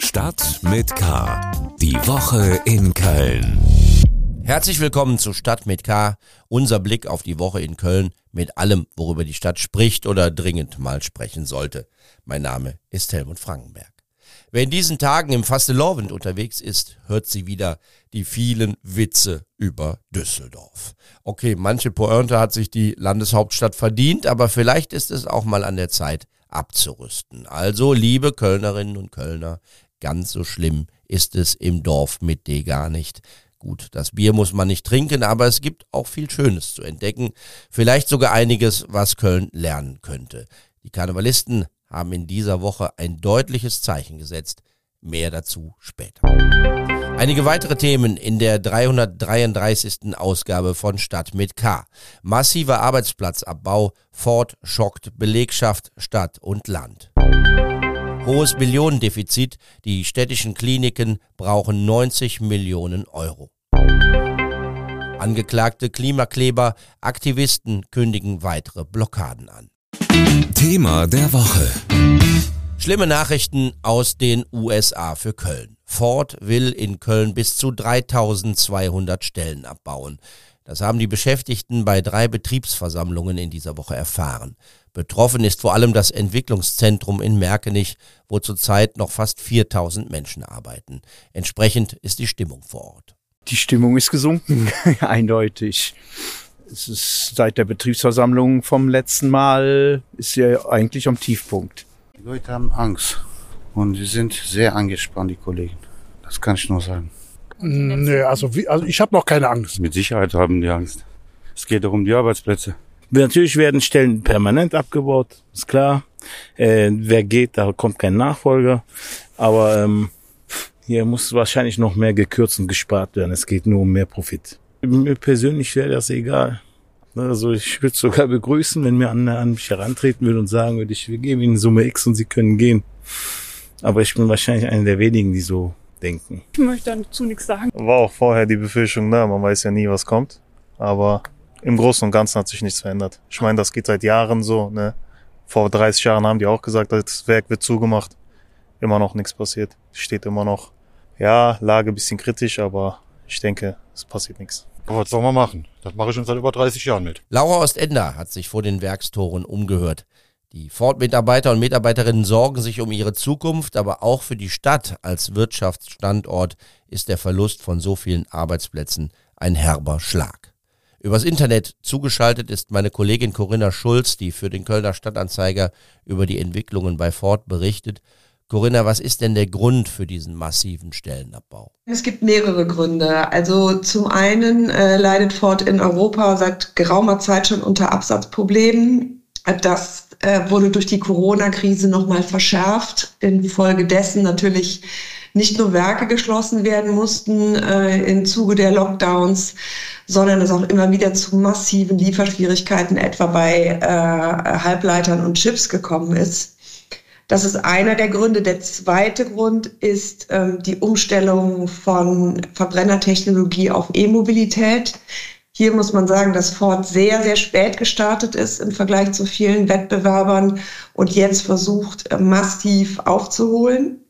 Stadt mit K. Die Woche in Köln. Herzlich willkommen zu Stadt mit K. Unser Blick auf die Woche in Köln mit allem, worüber die Stadt spricht oder dringend mal sprechen sollte. Mein Name ist Helmut Frankenberg. Wer in diesen Tagen im Fastelovend unterwegs ist, hört sie wieder die vielen Witze über Düsseldorf. Okay, manche Pointe hat sich die Landeshauptstadt verdient, aber vielleicht ist es auch mal an der Zeit abzurüsten. Also, liebe Kölnerinnen und Kölner, ganz so schlimm ist es im Dorf mit D gar nicht. Gut, das Bier muss man nicht trinken, aber es gibt auch viel Schönes zu entdecken. Vielleicht sogar einiges, was Köln lernen könnte. Die Karnevalisten haben in dieser Woche ein deutliches Zeichen gesetzt. Mehr dazu später. Einige weitere Themen in der 333. Ausgabe von Stadt mit K. Massiver Arbeitsplatzabbau, Ford schockt Belegschaft, Stadt und Land. Hohes Millionendefizit, die städtischen Kliniken brauchen 90 Millionen Euro. Angeklagte Klimakleber, Aktivisten kündigen weitere Blockaden an. Thema der Woche. Schlimme Nachrichten aus den USA für Köln. Ford will in Köln bis zu 3200 Stellen abbauen. Das haben die Beschäftigten bei drei Betriebsversammlungen in dieser Woche erfahren. Betroffen ist vor allem das Entwicklungszentrum in Merkenich, wo zurzeit noch fast 4000 Menschen arbeiten. Entsprechend ist die Stimmung vor Ort. Die Stimmung ist gesunken, eindeutig. Es ist seit der Betriebsversammlung vom letzten Mal ist ja eigentlich am Tiefpunkt. Die Leute haben Angst und sie sind sehr angespannt, die Kollegen. Das kann ich nur sagen. Nee, also, wie, also ich habe noch keine Angst. Mit Sicherheit haben die Angst. Es geht darum die Arbeitsplätze. Natürlich werden Stellen permanent abgebaut, ist klar. Äh, wer geht, da kommt kein Nachfolger. Aber ähm, hier muss wahrscheinlich noch mehr gekürzt und gespart werden. Es geht nur um mehr Profit. Mir persönlich wäre das egal. Also ich würde sogar begrüßen, wenn mir an, an mich herantreten würde und sagen würde, ich wir geben Ihnen Summe X und Sie können gehen. Aber ich bin wahrscheinlich einer der wenigen, die so denken. Ich möchte dazu nichts sagen. War auch vorher die Befürchtung da, man weiß ja nie, was kommt. Aber im Großen und Ganzen hat sich nichts verändert. Ich meine, das geht seit Jahren so. Ne? Vor 30 Jahren haben die auch gesagt, das Werk wird zugemacht. Immer noch nichts passiert. Steht immer noch. Ja, Lage bisschen kritisch, aber ich denke, es passiert nichts. Aber was soll man machen? Das mache ich schon seit über 30 Jahren mit. Laura Ostender hat sich vor den Werkstoren umgehört. Die Ford-Mitarbeiter und Mitarbeiterinnen sorgen sich um ihre Zukunft, aber auch für die Stadt als Wirtschaftsstandort ist der Verlust von so vielen Arbeitsplätzen ein herber Schlag. Übers Internet zugeschaltet ist meine Kollegin Corinna Schulz, die für den Kölner Stadtanzeiger über die Entwicklungen bei Ford berichtet. Corinna, was ist denn der Grund für diesen massiven Stellenabbau? Es gibt mehrere Gründe. Also zum einen äh, leidet Ford in Europa seit geraumer Zeit schon unter Absatzproblemen. Das äh, wurde durch die Corona-Krise nochmal verschärft. Infolgedessen natürlich nicht nur Werke geschlossen werden mussten äh, im Zuge der Lockdowns, sondern es auch immer wieder zu massiven Lieferschwierigkeiten etwa bei äh, Halbleitern und Chips gekommen ist. Das ist einer der Gründe. Der zweite Grund ist ähm, die Umstellung von Verbrennertechnologie auf E-Mobilität. Hier muss man sagen, dass Ford sehr, sehr spät gestartet ist im Vergleich zu vielen Wettbewerbern und jetzt versucht, äh, massiv aufzuholen.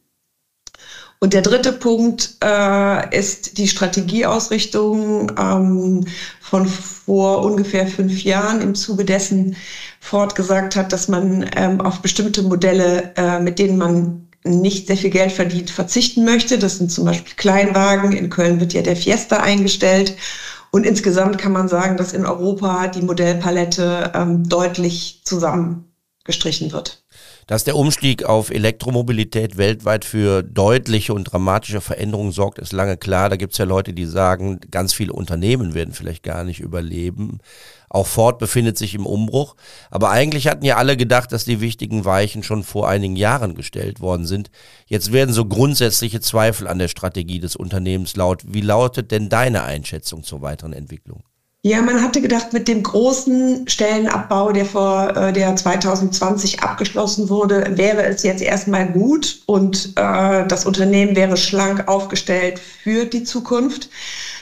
Und der dritte Punkt äh, ist die Strategieausrichtung ähm, von vor ungefähr fünf Jahren im Zuge dessen Ford gesagt hat, dass man ähm, auf bestimmte Modelle, äh, mit denen man nicht sehr viel Geld verdient, verzichten möchte. Das sind zum Beispiel Kleinwagen. In Köln wird ja der Fiesta eingestellt. Und insgesamt kann man sagen, dass in Europa die Modellpalette ähm, deutlich zusammengestrichen wird. Dass der Umstieg auf Elektromobilität weltweit für deutliche und dramatische Veränderungen sorgt, ist lange klar. Da gibt es ja Leute, die sagen, ganz viele Unternehmen werden vielleicht gar nicht überleben. Auch Ford befindet sich im Umbruch. Aber eigentlich hatten ja alle gedacht, dass die wichtigen Weichen schon vor einigen Jahren gestellt worden sind. Jetzt werden so grundsätzliche Zweifel an der Strategie des Unternehmens laut. Wie lautet denn deine Einschätzung zur weiteren Entwicklung? Ja, man hatte gedacht, mit dem großen Stellenabbau, der vor äh, der 2020 abgeschlossen wurde, wäre es jetzt erstmal gut und äh, das Unternehmen wäre schlank aufgestellt für die Zukunft.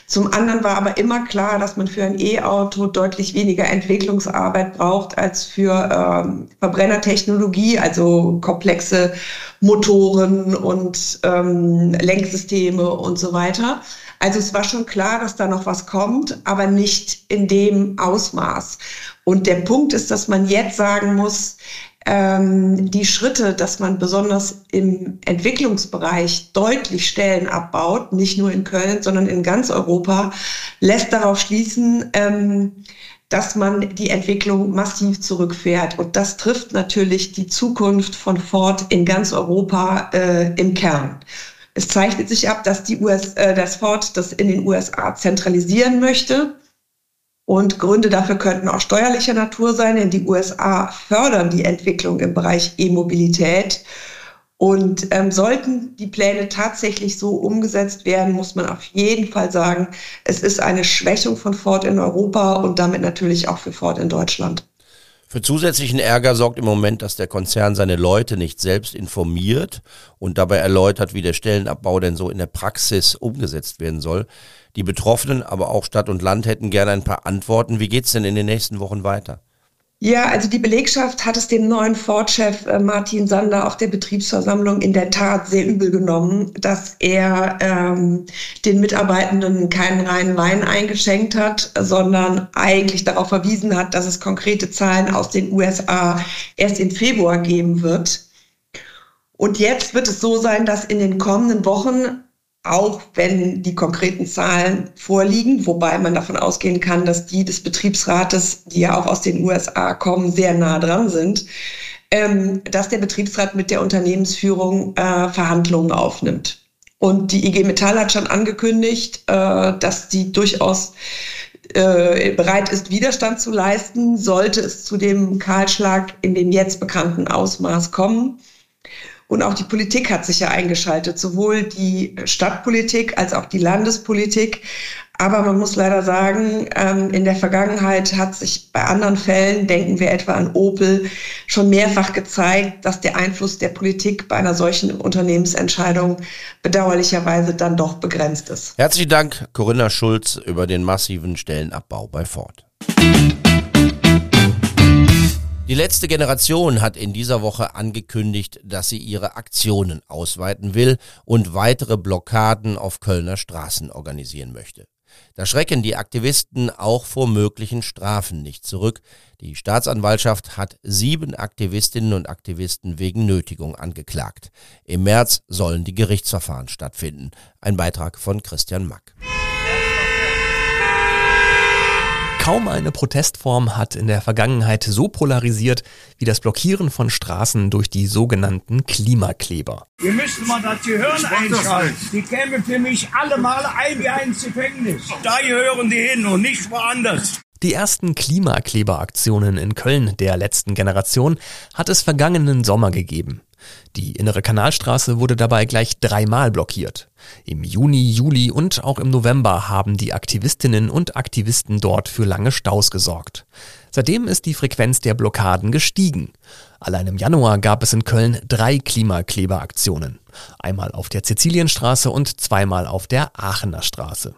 Zum anderen war aber immer klar, dass man für ein E-Auto deutlich weniger Entwicklungsarbeit braucht als für ähm, Verbrennertechnologie, also komplexe Motoren und ähm, Lenksysteme und so weiter. Also es war schon klar, dass da noch was kommt, aber nicht in dem Ausmaß. Und der Punkt ist, dass man jetzt sagen muss, ähm, die Schritte, dass man besonders im Entwicklungsbereich deutlich Stellen abbaut, nicht nur in Köln, sondern in ganz Europa, lässt darauf schließen, ähm, dass man die Entwicklung massiv zurückfährt. Und das trifft natürlich die Zukunft von Ford in ganz Europa äh, im Kern. Es zeichnet sich ab, dass die US, äh, das Ford das in den USA zentralisieren möchte. Und Gründe dafür könnten auch steuerlicher Natur sein, denn die USA fördern die Entwicklung im Bereich E-Mobilität. Und ähm, sollten die Pläne tatsächlich so umgesetzt werden, muss man auf jeden Fall sagen, es ist eine Schwächung von Ford in Europa und damit natürlich auch für Ford in Deutschland. Für zusätzlichen Ärger sorgt im Moment, dass der Konzern seine Leute nicht selbst informiert und dabei erläutert, wie der Stellenabbau denn so in der Praxis umgesetzt werden soll. Die Betroffenen, aber auch Stadt und Land hätten gerne ein paar Antworten. Wie geht's denn in den nächsten Wochen weiter? Ja, also die Belegschaft hat es dem neuen Ford-Chef äh, Martin Sander auf der Betriebsversammlung in der Tat sehr übel genommen, dass er ähm, den Mitarbeitenden keinen reinen Wein eingeschenkt hat, sondern eigentlich darauf verwiesen hat, dass es konkrete Zahlen aus den USA erst im Februar geben wird. Und jetzt wird es so sein, dass in den kommenden Wochen auch wenn die konkreten Zahlen vorliegen, wobei man davon ausgehen kann, dass die des Betriebsrates, die ja auch aus den USA kommen, sehr nah dran sind, ähm, dass der Betriebsrat mit der Unternehmensführung äh, Verhandlungen aufnimmt. Und die IG Metall hat schon angekündigt, äh, dass sie durchaus äh, bereit ist, Widerstand zu leisten, sollte es zu dem Kahlschlag in dem jetzt bekannten Ausmaß kommen. Und auch die Politik hat sich ja eingeschaltet, sowohl die Stadtpolitik als auch die Landespolitik. Aber man muss leider sagen, ähm, in der Vergangenheit hat sich bei anderen Fällen, denken wir etwa an Opel, schon mehrfach gezeigt, dass der Einfluss der Politik bei einer solchen Unternehmensentscheidung bedauerlicherweise dann doch begrenzt ist. Herzlichen Dank, Corinna Schulz, über den massiven Stellenabbau bei Ford. Die letzte Generation hat in dieser Woche angekündigt, dass sie ihre Aktionen ausweiten will und weitere Blockaden auf Kölner Straßen organisieren möchte. Da schrecken die Aktivisten auch vor möglichen Strafen nicht zurück. Die Staatsanwaltschaft hat sieben Aktivistinnen und Aktivisten wegen Nötigung angeklagt. Im März sollen die Gerichtsverfahren stattfinden. Ein Beitrag von Christian Mack. Kaum eine Protestform hat in der Vergangenheit so polarisiert wie das Blockieren von Straßen durch die sogenannten Klimakleber. Wir müssten mal das Gehirn einschalten. Die kämen für mich alle Male ein wie ins Gefängnis. Da gehören die hin und nicht woanders. Die ersten Klimakleberaktionen in Köln der letzten Generation hat es vergangenen Sommer gegeben. Die innere Kanalstraße wurde dabei gleich dreimal blockiert. Im Juni, Juli und auch im November haben die Aktivistinnen und Aktivisten dort für lange Staus gesorgt. Seitdem ist die Frequenz der Blockaden gestiegen. Allein im Januar gab es in Köln drei Klimakleberaktionen. Einmal auf der Sizilienstraße und zweimal auf der Aachener Straße.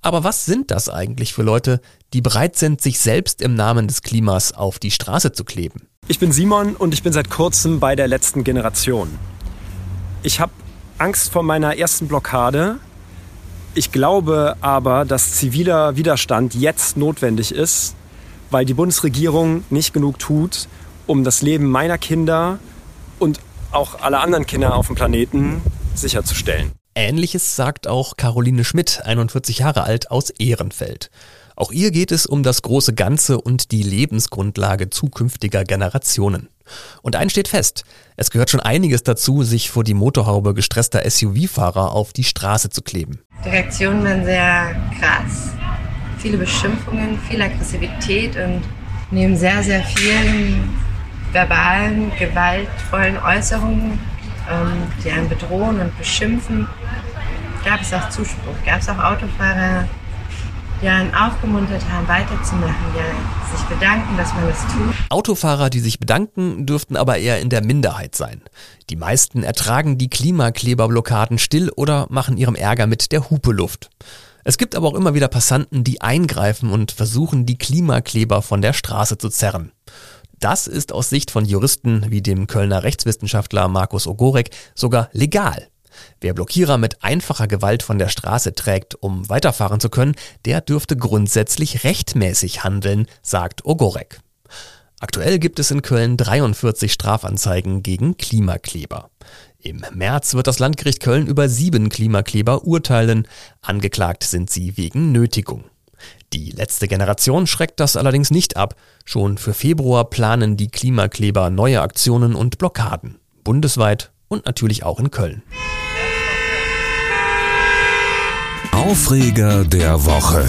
Aber was sind das eigentlich für Leute, die bereit sind, sich selbst im Namen des Klimas auf die Straße zu kleben? Ich bin Simon und ich bin seit kurzem bei der letzten Generation. Ich habe Angst vor meiner ersten Blockade. Ich glaube aber, dass ziviler Widerstand jetzt notwendig ist, weil die Bundesregierung nicht genug tut, um das Leben meiner Kinder und auch aller anderen Kinder auf dem Planeten sicherzustellen. Ähnliches sagt auch Caroline Schmidt, 41 Jahre alt, aus Ehrenfeld. Auch ihr geht es um das große Ganze und die Lebensgrundlage zukünftiger Generationen. Und eins steht fest, es gehört schon einiges dazu, sich vor die Motorhaube gestresster SUV-Fahrer auf die Straße zu kleben. Die Reaktionen waren sehr krass. Viele Beschimpfungen, viel Aggressivität und neben sehr, sehr vielen verbalen, gewaltvollen Äußerungen, ähm, die einen bedrohen und beschimpfen, gab es auch Zuspruch. Gab es auch Autofahrer, einen aufgemuntert haben, weiterzumachen, ja, sich bedanken, dass man das tut. Autofahrer, die sich bedanken, dürften aber eher in der Minderheit sein. Die meisten ertragen die Klimakleberblockaden still oder machen ihrem Ärger mit der Hupe Luft. Es gibt aber auch immer wieder Passanten, die eingreifen und versuchen, die Klimakleber von der Straße zu zerren. Das ist aus Sicht von Juristen wie dem Kölner Rechtswissenschaftler Markus Ogorek sogar legal. Wer Blockierer mit einfacher Gewalt von der Straße trägt, um weiterfahren zu können, der dürfte grundsätzlich rechtmäßig handeln, sagt Ogorek. Aktuell gibt es in Köln 43 Strafanzeigen gegen Klimakleber. Im März wird das Landgericht Köln über sieben Klimakleber urteilen. Angeklagt sind sie wegen Nötigung. Die letzte Generation schreckt das allerdings nicht ab. Schon für Februar planen die Klimakleber neue Aktionen und Blockaden. Bundesweit und natürlich auch in Köln. Aufreger der Woche.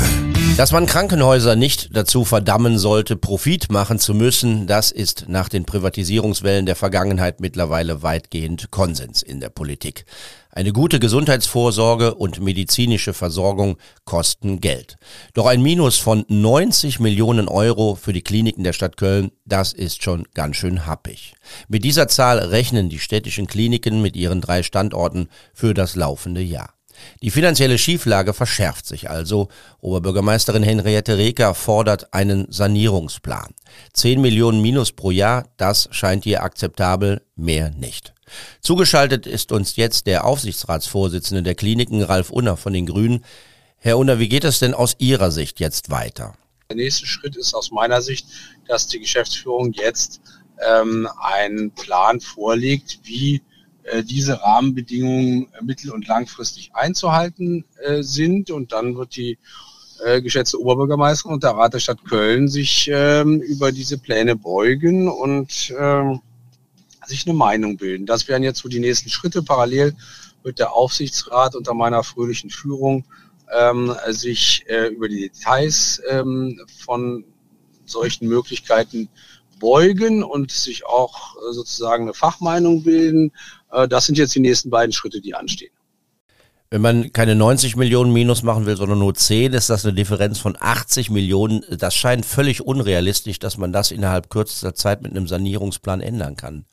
Dass man Krankenhäuser nicht dazu verdammen sollte, Profit machen zu müssen, das ist nach den Privatisierungswellen der Vergangenheit mittlerweile weitgehend Konsens in der Politik. Eine gute Gesundheitsvorsorge und medizinische Versorgung kosten Geld. Doch ein Minus von 90 Millionen Euro für die Kliniken der Stadt Köln, das ist schon ganz schön happig. Mit dieser Zahl rechnen die städtischen Kliniken mit ihren drei Standorten für das laufende Jahr. Die finanzielle Schieflage verschärft sich also. Oberbürgermeisterin Henriette Reker fordert einen Sanierungsplan. 10 Millionen Minus pro Jahr, das scheint ihr akzeptabel, mehr nicht. Zugeschaltet ist uns jetzt der Aufsichtsratsvorsitzende der Kliniken, Ralf Unner von den Grünen. Herr Unner, wie geht es denn aus Ihrer Sicht jetzt weiter? Der nächste Schritt ist aus meiner Sicht, dass die Geschäftsführung jetzt ähm, einen Plan vorlegt, wie diese Rahmenbedingungen mittel- und langfristig einzuhalten äh, sind. Und dann wird die äh, geschätzte Oberbürgermeisterin und der Rat der Stadt Köln sich ähm, über diese Pläne beugen und ähm, sich eine Meinung bilden. Das wären jetzt so die nächsten Schritte. Parallel wird der Aufsichtsrat unter meiner fröhlichen Führung ähm, sich äh, über die Details von solchen Möglichkeiten beugen und sich auch äh, sozusagen eine Fachmeinung bilden. Äh, das sind jetzt die nächsten beiden Schritte, die anstehen. Wenn man keine 90 Millionen Minus machen will, sondern nur 10, ist das eine Differenz von 80 Millionen. Das scheint völlig unrealistisch, dass man das innerhalb kürzester Zeit mit einem Sanierungsplan ändern kann.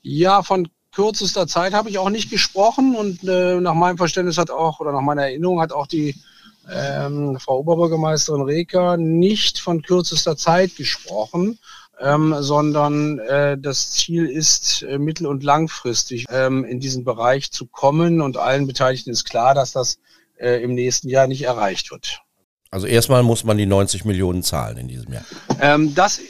Ja, von kürzester Zeit habe ich auch nicht gesprochen und äh, nach meinem Verständnis hat auch oder nach meiner Erinnerung hat auch die ähm, Frau Oberbürgermeisterin Reker nicht von kürzester Zeit gesprochen ähm, sondern äh, das Ziel ist, äh, mittel- und langfristig ähm, in diesen Bereich zu kommen. Und allen Beteiligten ist klar, dass das äh, im nächsten Jahr nicht erreicht wird. Also erstmal muss man die 90 Millionen zahlen in diesem Jahr. Ähm, das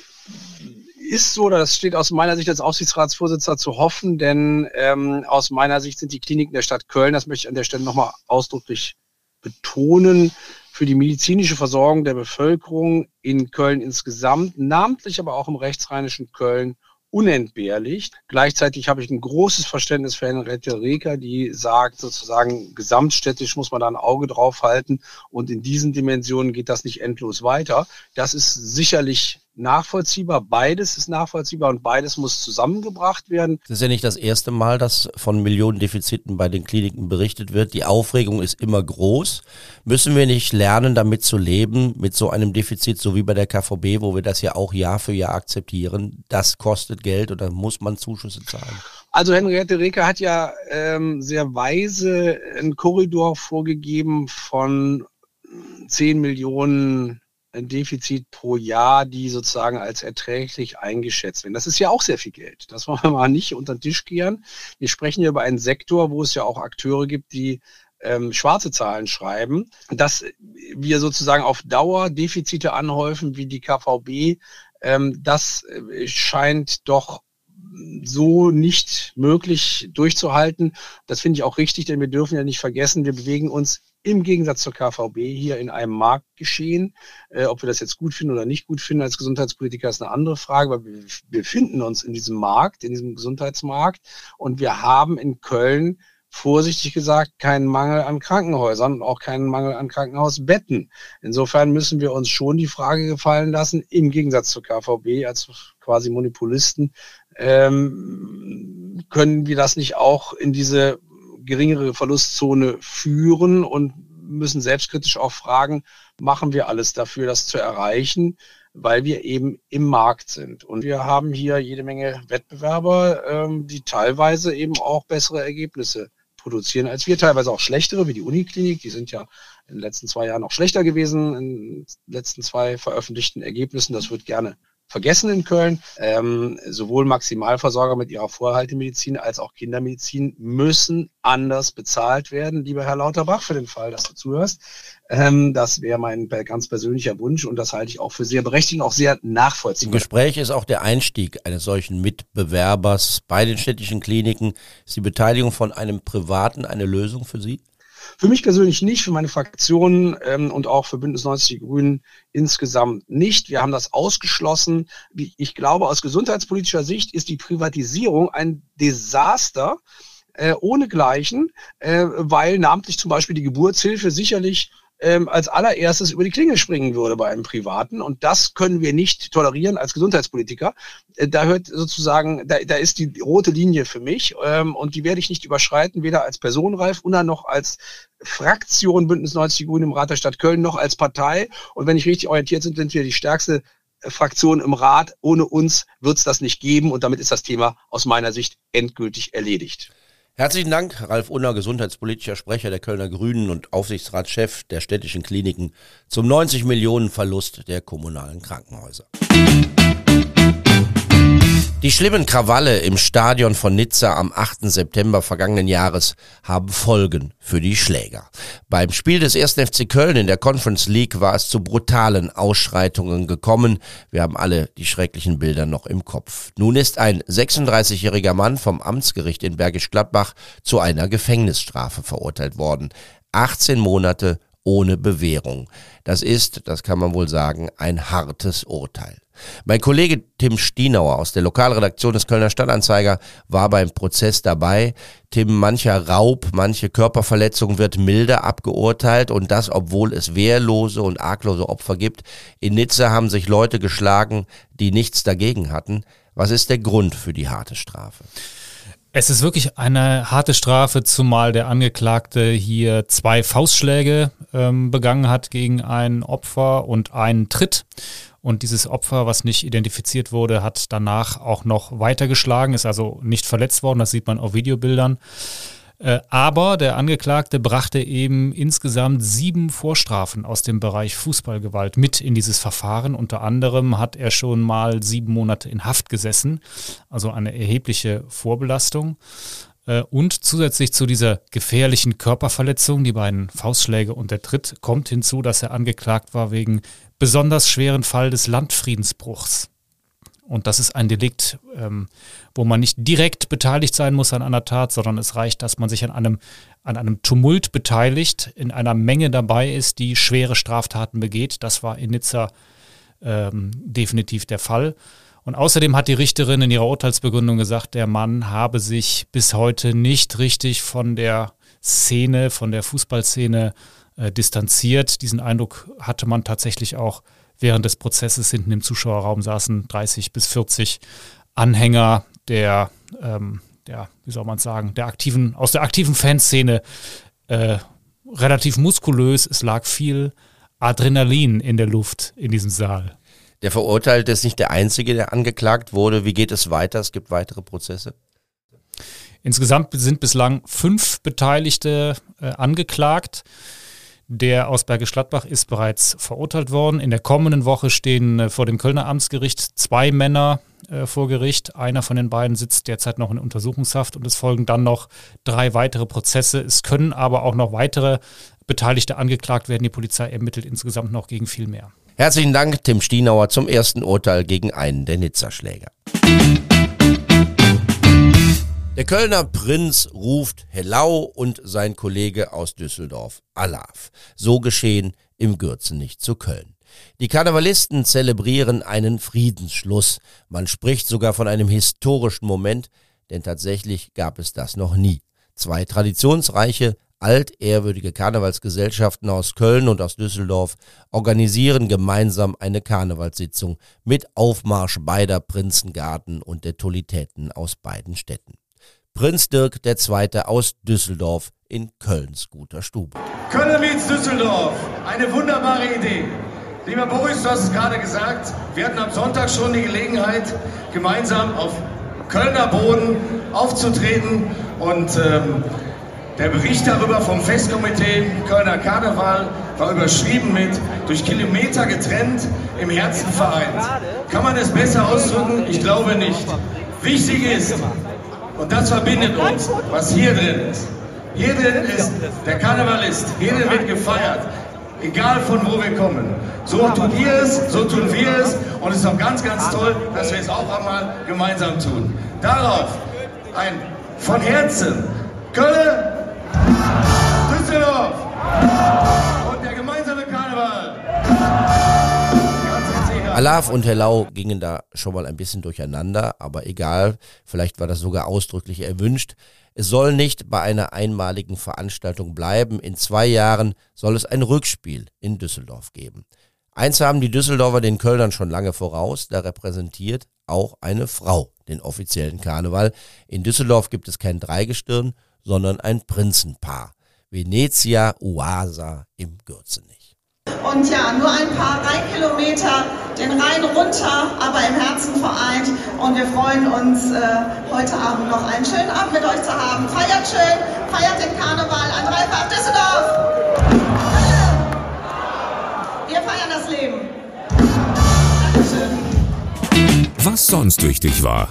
ist so, das steht aus meiner Sicht als Aufsichtsratsvorsitzender zu hoffen, denn ähm, aus meiner Sicht sind die Kliniken der Stadt Köln, das möchte ich an der Stelle nochmal ausdrücklich betonen, für die medizinische Versorgung der Bevölkerung in Köln insgesamt, namentlich aber auch im rechtsrheinischen Köln unentbehrlich. Gleichzeitig habe ich ein großes Verständnis für Henriette Reker, die sagt, sozusagen gesamtstädtisch muss man da ein Auge drauf halten und in diesen Dimensionen geht das nicht endlos weiter. Das ist sicherlich nachvollziehbar. Beides ist nachvollziehbar und beides muss zusammengebracht werden. Es ist ja nicht das erste Mal, dass von Millionendefiziten bei den Kliniken berichtet wird. Die Aufregung ist immer groß. Müssen wir nicht lernen, damit zu leben, mit so einem Defizit, so wie bei der KVB, wo wir das ja auch Jahr für Jahr akzeptieren? Das kostet Geld oder muss man Zuschüsse zahlen? Also Henriette Reker hat ja ähm, sehr weise einen Korridor vorgegeben von 10 Millionen Defizit pro Jahr, die sozusagen als erträglich eingeschätzt werden. Das ist ja auch sehr viel Geld. Das wollen wir mal nicht unter den Tisch kehren. Wir sprechen hier über einen Sektor, wo es ja auch Akteure gibt, die ähm, schwarze Zahlen schreiben, dass wir sozusagen auf Dauer Defizite anhäufen wie die KVB. Ähm, das äh, scheint doch so nicht möglich durchzuhalten. Das finde ich auch richtig, denn wir dürfen ja nicht vergessen, wir bewegen uns im Gegensatz zur KVB hier in einem Marktgeschehen. Äh, ob wir das jetzt gut finden oder nicht gut finden als Gesundheitspolitiker ist eine andere Frage, weil wir befinden uns in diesem Markt, in diesem Gesundheitsmarkt und wir haben in Köln vorsichtig gesagt keinen Mangel an Krankenhäusern und auch keinen Mangel an Krankenhausbetten. Insofern müssen wir uns schon die Frage gefallen lassen, im Gegensatz zur KVB als quasi Monopolisten, ähm, können wir das nicht auch in diese geringere Verlustzone führen und müssen selbstkritisch auch fragen, machen wir alles dafür, das zu erreichen, weil wir eben im Markt sind. Und wir haben hier jede Menge Wettbewerber, ähm, die teilweise eben auch bessere Ergebnisse produzieren als wir, teilweise auch schlechtere, wie die Uniklinik. Die sind ja in den letzten zwei Jahren noch schlechter gewesen, in den letzten zwei veröffentlichten Ergebnissen. Das wird gerne vergessen in Köln. Ähm, sowohl Maximalversorger mit ihrer Vorhaltemedizin als auch Kindermedizin müssen anders bezahlt werden, lieber Herr Lauterbach, für den Fall, dass du zuhörst. Ähm, das wäre mein ganz persönlicher Wunsch und das halte ich auch für sehr berechtigt und auch sehr nachvollziehbar. Im Gespräch ist auch der Einstieg eines solchen Mitbewerbers bei den städtischen Kliniken. Ist die Beteiligung von einem Privaten eine Lösung für Sie? Für mich persönlich nicht, für meine Fraktion ähm, und auch für Bündnis 90 Die Grünen insgesamt nicht. Wir haben das ausgeschlossen. Ich glaube, aus gesundheitspolitischer Sicht ist die Privatisierung ein Desaster äh, ohnegleichen, äh, weil namentlich zum Beispiel die Geburtshilfe sicherlich ähm, als allererstes über die Klinge springen würde bei einem Privaten. Und das können wir nicht tolerieren als Gesundheitspolitiker. Äh, da hört sozusagen, da, da ist die rote Linie für mich ähm, und die werde ich nicht überschreiten, weder als Personenreif noch als Fraktion Bündnis 90 Grünen im Rat der Stadt Köln noch als Partei. Und wenn ich richtig orientiert sind, sind wir die stärkste äh, Fraktion im Rat. Ohne uns wird es das nicht geben und damit ist das Thema aus meiner Sicht endgültig erledigt. Herzlichen Dank, Ralf Unner, gesundheitspolitischer Sprecher der Kölner Grünen und Aufsichtsratschef der städtischen Kliniken zum 90 Millionen Verlust der kommunalen Krankenhäuser. Die schlimmen Krawalle im Stadion von Nizza am 8. September vergangenen Jahres haben Folgen für die Schläger. Beim Spiel des 1. FC Köln in der Conference League war es zu brutalen Ausschreitungen gekommen. Wir haben alle die schrecklichen Bilder noch im Kopf. Nun ist ein 36-jähriger Mann vom Amtsgericht in Bergisch Gladbach zu einer Gefängnisstrafe verurteilt worden. 18 Monate ohne Bewährung. Das ist, das kann man wohl sagen, ein hartes Urteil. Mein Kollege Tim Stienauer aus der Lokalredaktion des Kölner Stadtanzeiger war beim Prozess dabei. Tim, mancher Raub, manche Körperverletzung wird milder abgeurteilt und das, obwohl es wehrlose und arglose Opfer gibt. In Nizza haben sich Leute geschlagen, die nichts dagegen hatten. Was ist der Grund für die harte Strafe? Es ist wirklich eine harte Strafe, zumal der Angeklagte hier zwei Faustschläge ähm, begangen hat gegen ein Opfer und einen Tritt. Und dieses Opfer, was nicht identifiziert wurde, hat danach auch noch weitergeschlagen, ist also nicht verletzt worden. Das sieht man auf Videobildern. Äh, aber der Angeklagte brachte eben insgesamt sieben Vorstrafen aus dem Bereich Fußballgewalt mit in dieses Verfahren. Unter anderem hat er schon mal sieben Monate in Haft gesessen, also eine erhebliche Vorbelastung. Äh, und zusätzlich zu dieser gefährlichen Körperverletzung, die beiden Faustschläge und der Tritt, kommt hinzu, dass er angeklagt war wegen besonders schweren Fall des Landfriedensbruchs. Und das ist ein Delikt, ähm, wo man nicht direkt beteiligt sein muss an einer Tat, sondern es reicht, dass man sich an einem, an einem Tumult beteiligt, in einer Menge dabei ist, die schwere Straftaten begeht. Das war in Nizza ähm, definitiv der Fall. Und außerdem hat die Richterin in ihrer Urteilsbegründung gesagt, der Mann habe sich bis heute nicht richtig von der Szene, von der Fußballszene äh, distanziert. Diesen Eindruck hatte man tatsächlich auch während des Prozesses. Hinten im Zuschauerraum saßen 30 bis 40 Anhänger der, ähm, der wie soll man sagen, der aktiven, aus der aktiven Fanszene. Äh, relativ muskulös. Es lag viel Adrenalin in der Luft in diesem Saal. Der Verurteilte ist nicht der Einzige, der angeklagt wurde. Wie geht es weiter? Es gibt weitere Prozesse. Insgesamt sind bislang fünf Beteiligte äh, angeklagt. Der aus Bergisch Gladbach ist bereits verurteilt worden. In der kommenden Woche stehen äh, vor dem Kölner Amtsgericht zwei Männer äh, vor Gericht. Einer von den beiden sitzt derzeit noch in Untersuchungshaft und es folgen dann noch drei weitere Prozesse. Es können aber auch noch weitere Beteiligte angeklagt werden. Die Polizei ermittelt insgesamt noch gegen viel mehr. Herzlichen Dank, Tim Stienauer, zum ersten Urteil gegen einen der Nizza-Schläger. Der Kölner Prinz ruft Hellau und sein Kollege aus Düsseldorf Alaf. So geschehen im Gürzenich zu Köln. Die Karnevalisten zelebrieren einen Friedensschluss. Man spricht sogar von einem historischen Moment, denn tatsächlich gab es das noch nie. Zwei traditionsreiche, altehrwürdige Karnevalsgesellschaften aus Köln und aus Düsseldorf organisieren gemeinsam eine Karnevalssitzung mit Aufmarsch beider Prinzengarten und der Tolitäten aus beiden Städten. Prinz Dirk II. aus Düsseldorf in Kölns guter Stube. Köln meets Düsseldorf, eine wunderbare Idee. Lieber Boris, du hast es gerade gesagt, wir hatten am Sonntag schon die Gelegenheit, gemeinsam auf Kölner Boden aufzutreten und ähm, der Bericht darüber vom Festkomitee Kölner Karneval war überschrieben mit durch Kilometer getrennt, im Herzen vereint. Kann man es besser ausdrücken? Ich glaube nicht. Wichtig ist, und das verbindet uns, was hier drin ist. Hier drin ist der Karnevalist, hier drin wird gefeiert, egal von wo wir kommen. So tut ihr es, so tun wir es. Und es ist auch ganz, ganz toll, dass wir es auch einmal gemeinsam tun. Darauf ein von Herzen. Köln, Düsseldorf Alaf und Hellau gingen da schon mal ein bisschen durcheinander, aber egal, vielleicht war das sogar ausdrücklich erwünscht. Es soll nicht bei einer einmaligen Veranstaltung bleiben. In zwei Jahren soll es ein Rückspiel in Düsseldorf geben. Eins haben die Düsseldorfer den Kölnern schon lange voraus, da repräsentiert auch eine Frau den offiziellen Karneval. In Düsseldorf gibt es kein Dreigestirn, sondern ein Prinzenpaar. Venezia Uasa im Gürzenich. Und ja, nur ein paar Rheinkilometer den Rhein runter, aber im Herzen vereint. Und wir freuen uns, äh, heute Abend noch einen schönen Abend mit euch zu haben. Feiert schön, feiert den Karneval an Dreifach Düsseldorf. Wir feiern das Leben. Dankeschön. Was sonst wichtig war.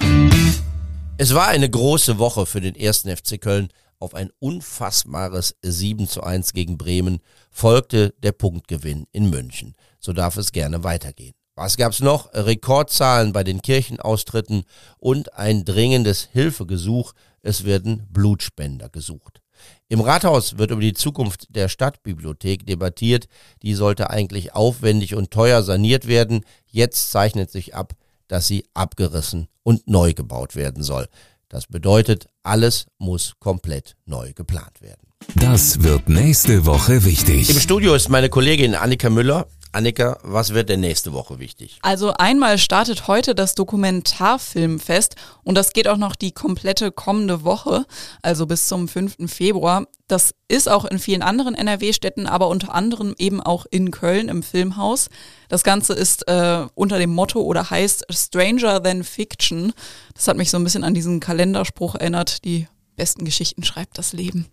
Es war eine große Woche für den ersten FC Köln. Auf ein unfassbares 7 zu 1 gegen Bremen folgte der Punktgewinn in München. So darf es gerne weitergehen. Was gab's noch? Rekordzahlen bei den Kirchenaustritten und ein dringendes Hilfegesuch. Es werden Blutspender gesucht. Im Rathaus wird über die Zukunft der Stadtbibliothek debattiert. Die sollte eigentlich aufwendig und teuer saniert werden. Jetzt zeichnet sich ab, dass sie abgerissen und neu gebaut werden soll. Das bedeutet, alles muss komplett neu geplant werden. Das wird nächste Woche wichtig. Im Studio ist meine Kollegin Annika Müller. Annika, was wird denn nächste Woche wichtig? Also einmal startet heute das Dokumentarfilmfest und das geht auch noch die komplette kommende Woche, also bis zum 5. Februar. Das ist auch in vielen anderen NRW-Städten, aber unter anderem eben auch in Köln im Filmhaus. Das Ganze ist äh, unter dem Motto oder heißt Stranger Than Fiction. Das hat mich so ein bisschen an diesen Kalenderspruch erinnert, die besten Geschichten schreibt das Leben.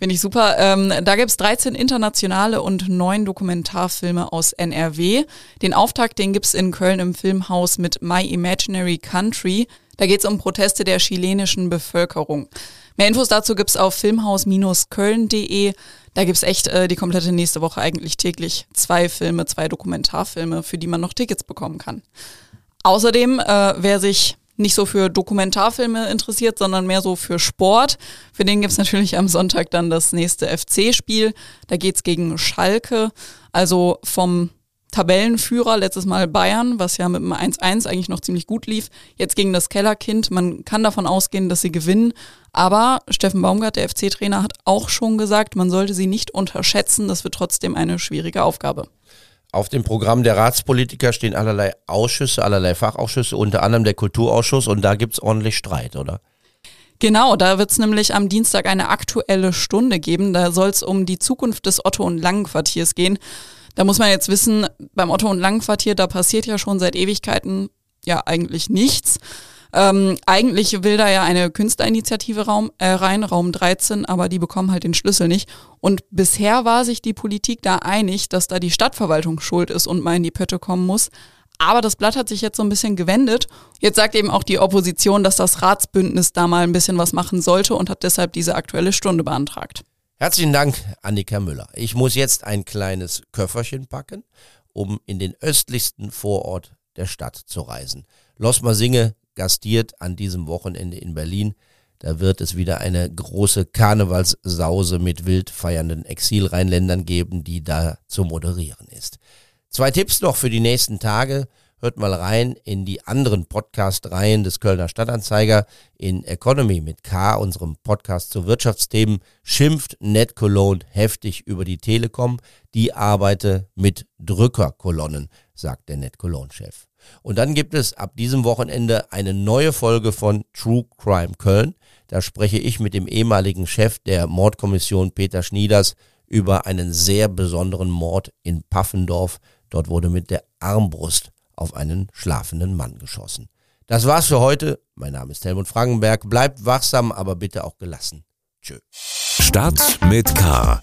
Finde ich super. Ähm, da gibt es 13 internationale und neun Dokumentarfilme aus NRW. Den Auftakt, den gibt es in Köln im Filmhaus mit My Imaginary Country. Da geht es um Proteste der chilenischen Bevölkerung. Mehr Infos dazu gibt es auf filmhaus-köln.de. Da gibt es echt äh, die komplette nächste Woche eigentlich täglich zwei Filme, zwei Dokumentarfilme, für die man noch Tickets bekommen kann. Außerdem, äh, wer sich nicht so für Dokumentarfilme interessiert, sondern mehr so für Sport. Für den gibt es natürlich am Sonntag dann das nächste FC-Spiel. Da geht es gegen Schalke, also vom Tabellenführer, letztes Mal Bayern, was ja mit dem 1-1 eigentlich noch ziemlich gut lief. Jetzt gegen das Kellerkind. Man kann davon ausgehen, dass sie gewinnen. Aber Steffen Baumgart, der FC-Trainer, hat auch schon gesagt, man sollte sie nicht unterschätzen. Das wird trotzdem eine schwierige Aufgabe. Auf dem Programm der Ratspolitiker stehen allerlei Ausschüsse, allerlei Fachausschüsse, unter anderem der Kulturausschuss und da gibt's ordentlich Streit, oder? Genau, da wird's nämlich am Dienstag eine aktuelle Stunde geben. Da soll's um die Zukunft des Otto- und Langenquartiers gehen. Da muss man jetzt wissen, beim Otto- und Langenquartier, da passiert ja schon seit Ewigkeiten ja eigentlich nichts. Ähm, eigentlich will da ja eine Künstlerinitiative Raum, äh, rein, Raum 13, aber die bekommen halt den Schlüssel nicht. Und bisher war sich die Politik da einig, dass da die Stadtverwaltung schuld ist und mal in die Pötte kommen muss. Aber das Blatt hat sich jetzt so ein bisschen gewendet. Jetzt sagt eben auch die Opposition, dass das Ratsbündnis da mal ein bisschen was machen sollte und hat deshalb diese aktuelle Stunde beantragt. Herzlichen Dank, Annika Müller. Ich muss jetzt ein kleines Köfferchen packen, um in den östlichsten Vorort der Stadt zu reisen. Losmer Singe gastiert an diesem Wochenende in Berlin. Da wird es wieder eine große Karnevalssause mit wild feiernden Exilrheinländern geben, die da zu moderieren ist. Zwei Tipps noch für die nächsten Tage. Hört mal rein in die anderen Podcast-Reihen des Kölner Stadtanzeiger. In Economy mit K, unserem Podcast zu Wirtschaftsthemen, schimpft Ned Cologne heftig über die Telekom. Die arbeite mit Drückerkolonnen, sagt der Ned Cologne-Chef. Und dann gibt es ab diesem Wochenende eine neue Folge von True Crime Köln. Da spreche ich mit dem ehemaligen Chef der Mordkommission Peter Schnieders über einen sehr besonderen Mord in Paffendorf. Dort wurde mit der Armbrust auf einen schlafenden Mann geschossen. Das war's für heute. Mein Name ist Helmut Frankenberg. Bleibt wachsam, aber bitte auch gelassen. Tschö. Start mit K